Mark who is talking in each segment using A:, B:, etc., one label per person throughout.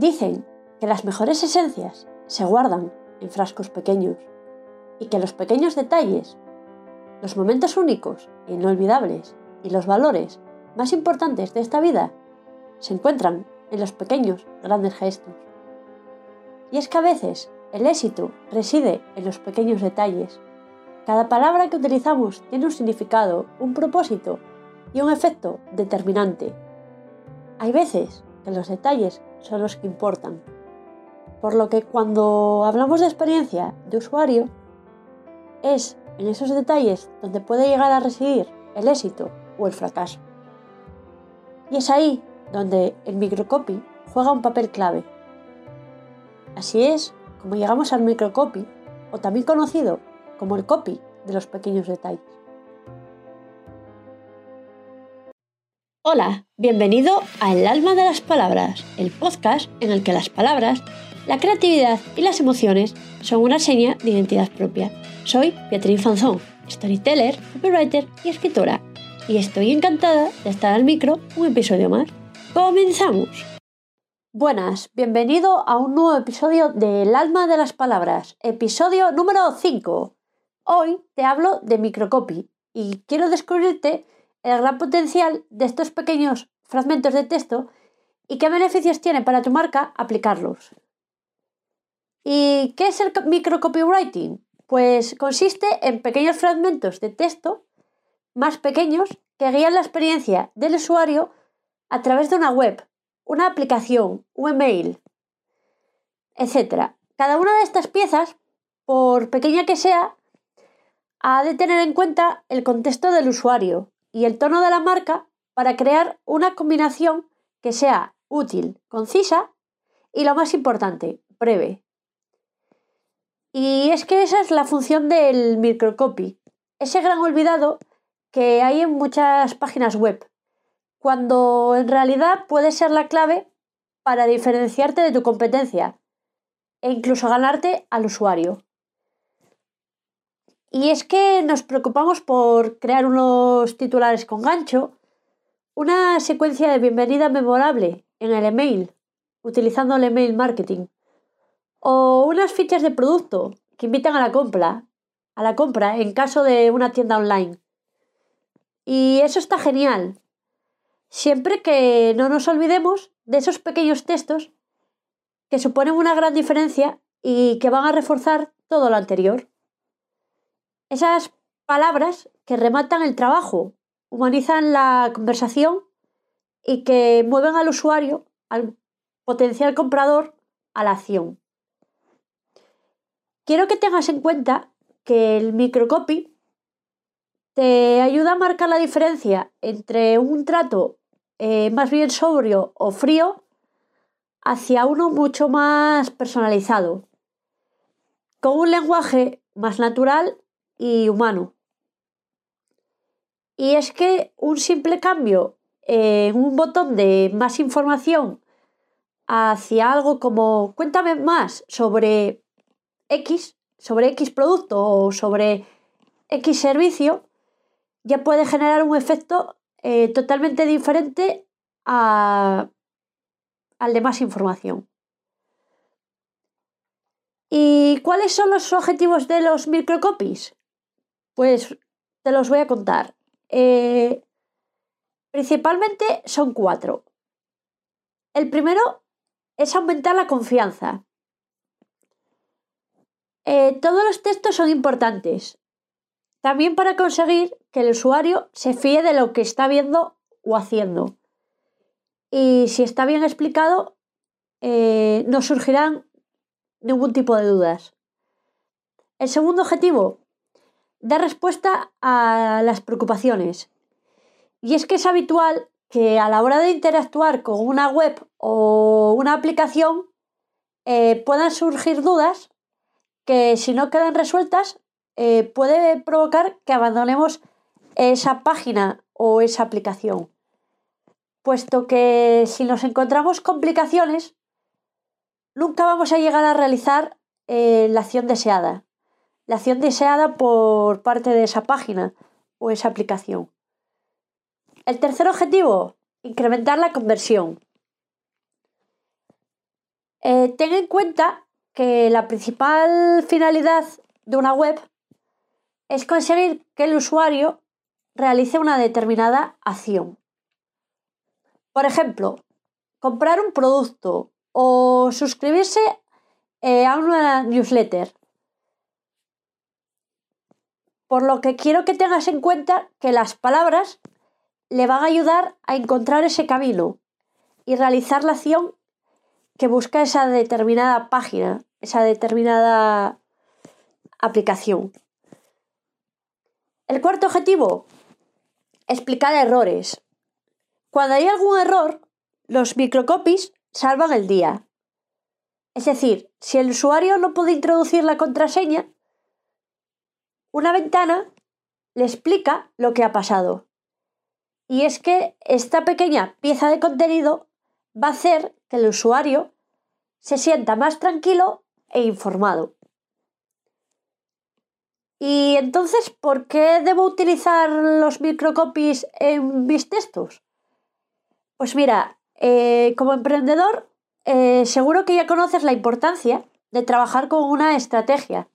A: Dicen que las mejores esencias se guardan en frascos pequeños y que los pequeños detalles, los momentos únicos e inolvidables y los valores más importantes de esta vida se encuentran en los pequeños grandes gestos. Y es que a veces el éxito reside en los pequeños detalles. Cada palabra que utilizamos tiene un significado, un propósito y un efecto determinante. Hay veces que los detalles son los que importan. Por lo que cuando hablamos de experiencia de usuario, es en esos detalles donde puede llegar a residir el éxito o el fracaso. Y es ahí donde el microcopy juega un papel clave. Así es como llegamos al microcopy, o también conocido como el copy de los pequeños detalles. Hola, bienvenido a El alma de las palabras, el podcast en el que las palabras, la creatividad y las emociones son una seña de identidad propia. Soy Beatriz Fanzón, storyteller, copywriter y escritora, y estoy encantada de estar al micro un episodio más. ¡Comenzamos! Buenas, bienvenido a un nuevo episodio de El alma de las palabras, episodio número 5. Hoy te hablo de microcopy y quiero descubrirte el gran potencial de estos pequeños fragmentos de texto y qué beneficios tiene para tu marca aplicarlos. ¿Y qué es el microcopywriting? Pues consiste en pequeños fragmentos de texto más pequeños que guían la experiencia del usuario a través de una web, una aplicación, un email, etc. Cada una de estas piezas, por pequeña que sea, ha de tener en cuenta el contexto del usuario, y el tono de la marca para crear una combinación que sea útil, concisa y lo más importante, breve. Y es que esa es la función del microcopy, ese gran olvidado que hay en muchas páginas web, cuando en realidad puede ser la clave para diferenciarte de tu competencia e incluso ganarte al usuario. Y es que nos preocupamos por crear unos titulares con gancho, una secuencia de bienvenida memorable en el email, utilizando el email marketing, o unas fichas de producto que invitan a la compra, a la compra en caso de una tienda online. Y eso está genial, siempre que no nos olvidemos de esos pequeños textos que suponen una gran diferencia y que van a reforzar todo lo anterior. Esas palabras que rematan el trabajo, humanizan la conversación y que mueven al usuario, al potencial comprador, a la acción. Quiero que tengas en cuenta que el microcopy te ayuda a marcar la diferencia entre un trato eh, más bien sobrio o frío hacia uno mucho más personalizado, con un lenguaje más natural y humano. Y es que un simple cambio en un botón de más información hacia algo como cuéntame más sobre X, sobre X producto o sobre X servicio, ya puede generar un efecto eh, totalmente diferente a, al de más información. ¿Y cuáles son los objetivos de los microcopies? Pues te los voy a contar. Eh, principalmente son cuatro. El primero es aumentar la confianza. Eh, todos los textos son importantes. También para conseguir que el usuario se fíe de lo que está viendo o haciendo. Y si está bien explicado, eh, no surgirán ningún tipo de dudas. El segundo objetivo da respuesta a las preocupaciones. Y es que es habitual que a la hora de interactuar con una web o una aplicación eh, puedan surgir dudas que si no quedan resueltas eh, puede provocar que abandonemos esa página o esa aplicación. Puesto que si nos encontramos complicaciones, nunca vamos a llegar a realizar eh, la acción deseada la acción deseada por parte de esa página o esa aplicación. El tercer objetivo, incrementar la conversión. Eh, ten en cuenta que la principal finalidad de una web es conseguir que el usuario realice una determinada acción. Por ejemplo, comprar un producto o suscribirse eh, a una newsletter. Por lo que quiero que tengas en cuenta que las palabras le van a ayudar a encontrar ese camino y realizar la acción que busca esa determinada página, esa determinada aplicación. El cuarto objetivo, explicar errores. Cuando hay algún error, los microcopies salvan el día. Es decir, si el usuario no puede introducir la contraseña, una ventana le explica lo que ha pasado. Y es que esta pequeña pieza de contenido va a hacer que el usuario se sienta más tranquilo e informado. Y entonces, ¿por qué debo utilizar los microcopies en mis textos? Pues mira, eh, como emprendedor, eh, seguro que ya conoces la importancia de trabajar con una estrategia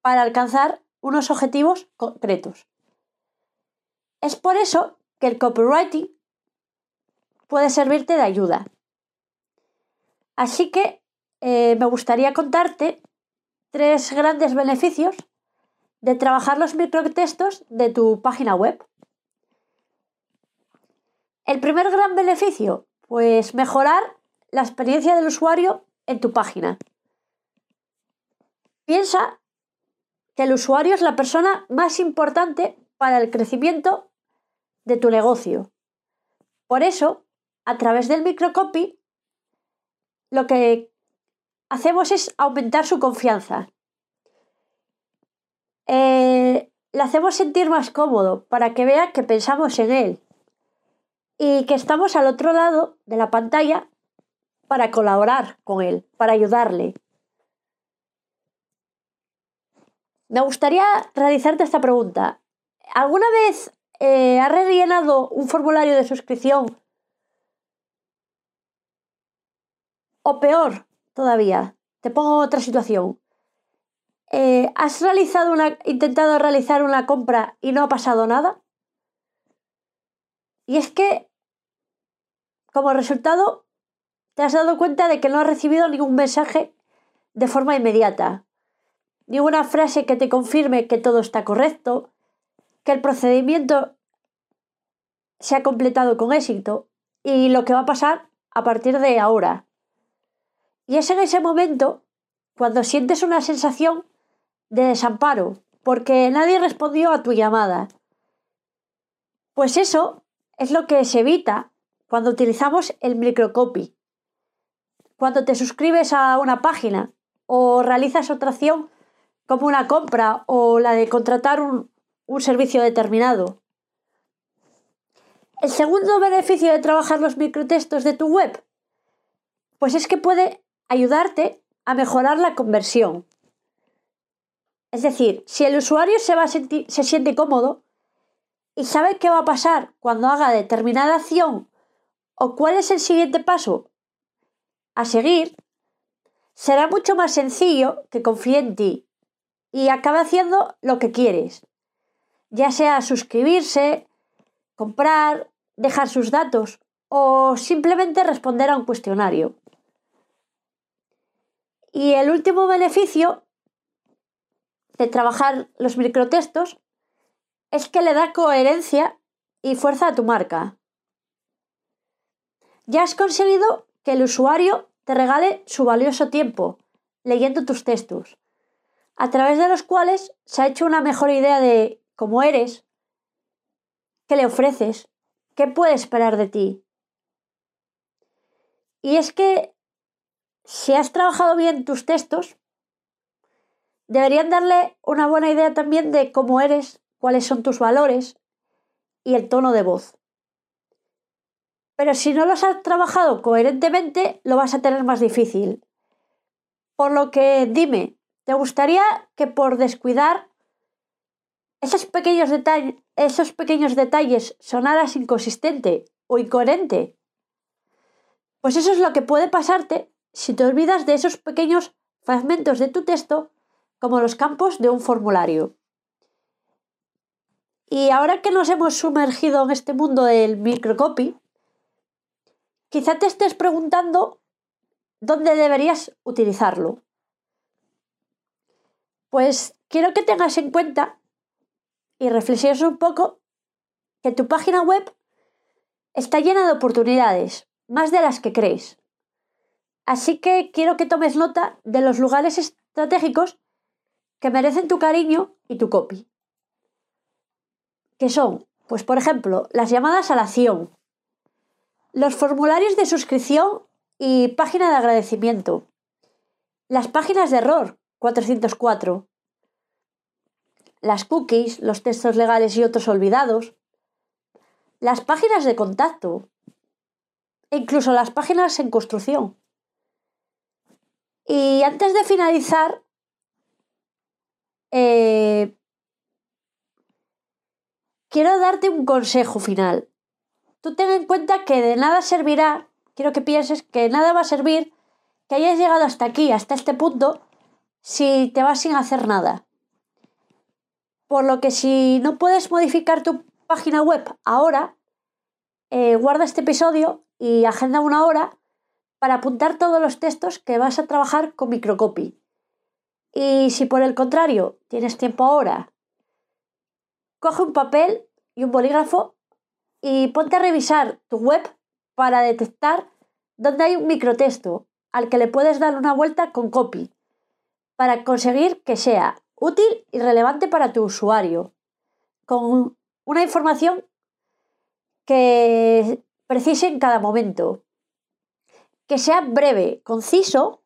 A: para alcanzar unos objetivos concretos. Es por eso que el copywriting puede servirte de ayuda. Así que eh, me gustaría contarte tres grandes beneficios de trabajar los microtextos de tu página web. El primer gran beneficio, pues mejorar la experiencia del usuario en tu página. Piensa que el usuario es la persona más importante para el crecimiento de tu negocio. Por eso, a través del microcopy, lo que hacemos es aumentar su confianza. Eh, le hacemos sentir más cómodo para que vea que pensamos en él y que estamos al otro lado de la pantalla para colaborar con él, para ayudarle. Me gustaría realizarte esta pregunta. ¿Alguna vez eh, has rellenado un formulario de suscripción? O peor todavía, te pongo otra situación. Eh, ¿Has realizado una, intentado realizar una compra y no ha pasado nada? Y es que, como resultado, te has dado cuenta de que no has recibido ningún mensaje de forma inmediata, ninguna frase que te confirme que todo está correcto, que el procedimiento se ha completado con éxito y lo que va a pasar a partir de ahora. Y es en ese momento cuando sientes una sensación de desamparo, porque nadie respondió a tu llamada. Pues eso es lo que se evita cuando utilizamos el microcopy. Cuando te suscribes a una página o realizas otra acción como una compra o la de contratar un, un servicio determinado. El segundo beneficio de trabajar los microtextos de tu web, pues es que puede ayudarte a mejorar la conversión. Es decir, si el usuario se, va a se siente cómodo y sabe qué va a pasar cuando haga determinada acción o cuál es el siguiente paso a seguir, será mucho más sencillo que confíe en ti y acabe haciendo lo que quieres, ya sea suscribirse, comprar, dejar sus datos o simplemente responder a un cuestionario. Y el último beneficio de trabajar los microtextos es que le da coherencia y fuerza a tu marca. Ya has conseguido que el usuario te regale su valioso tiempo leyendo tus textos, a través de los cuales se ha hecho una mejor idea de cómo eres, qué le ofreces, qué puede esperar de ti. Y es que si has trabajado bien tus textos, deberían darle una buena idea también de cómo eres, cuáles son tus valores y el tono de voz. Pero si no los has trabajado coherentemente, lo vas a tener más difícil. Por lo que dime, ¿te gustaría que por descuidar esos pequeños, esos pequeños detalles sonaras inconsistente o incoherente? Pues eso es lo que puede pasarte si te olvidas de esos pequeños fragmentos de tu texto como los campos de un formulario. Y ahora que nos hemos sumergido en este mundo del microcopy, quizá te estés preguntando dónde deberías utilizarlo. Pues quiero que tengas en cuenta y reflexiones un poco que tu página web está llena de oportunidades, más de las que crees. Así que quiero que tomes nota de los lugares estratégicos que merecen tu cariño y tu copy que son, pues por ejemplo, las llamadas a la acción, los formularios de suscripción y página de agradecimiento, las páginas de error 404, las cookies, los textos legales y otros olvidados, las páginas de contacto e incluso las páginas en construcción. Y antes de finalizar, eh, quiero darte un consejo final. Tú ten en cuenta que de nada servirá, quiero que pienses que nada va a servir que hayas llegado hasta aquí, hasta este punto, si te vas sin hacer nada. Por lo que si no puedes modificar tu página web ahora, eh, guarda este episodio y agenda una hora para apuntar todos los textos que vas a trabajar con microcopy. Y si por el contrario tienes tiempo ahora coge un papel y un bolígrafo y ponte a revisar tu web para detectar dónde hay un microtexto al que le puedes dar una vuelta con copy para conseguir que sea útil y relevante para tu usuario, con una información que precise en cada momento, que sea breve, conciso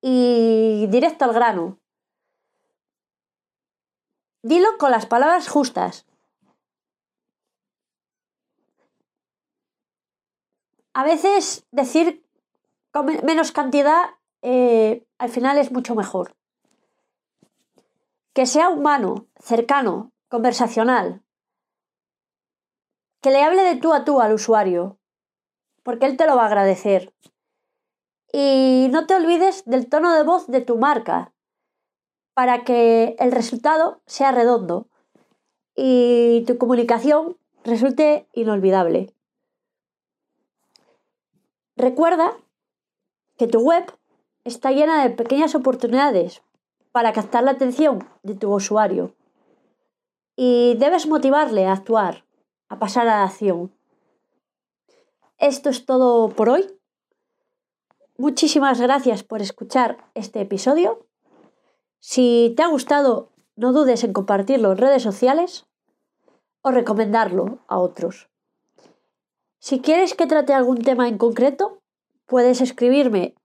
A: y directo al grano. Dilo con las palabras justas. A veces decir con menos cantidad eh, al final es mucho mejor. Que sea humano, cercano, conversacional. Que le hable de tú a tú al usuario, porque él te lo va a agradecer. Y no te olvides del tono de voz de tu marca, para que el resultado sea redondo y tu comunicación resulte inolvidable. Recuerda que tu web está llena de pequeñas oportunidades para captar la atención de tu usuario y debes motivarle a actuar, a pasar a la acción. Esto es todo por hoy. Muchísimas gracias por escuchar este episodio si te ha gustado, no dudes en compartirlo en redes sociales o recomendarlo a otros. Si quieres que trate algún tema en concreto, puedes escribirme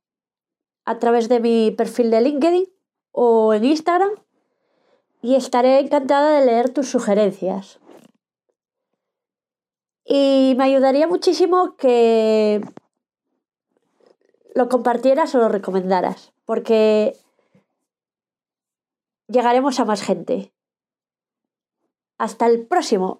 A: a través de mi perfil de LinkedIn o en Instagram y estaré encantada de leer tus sugerencias. Y me ayudaría muchísimo que lo compartieras o lo recomendaras, porque llegaremos a más gente. Hasta el próximo.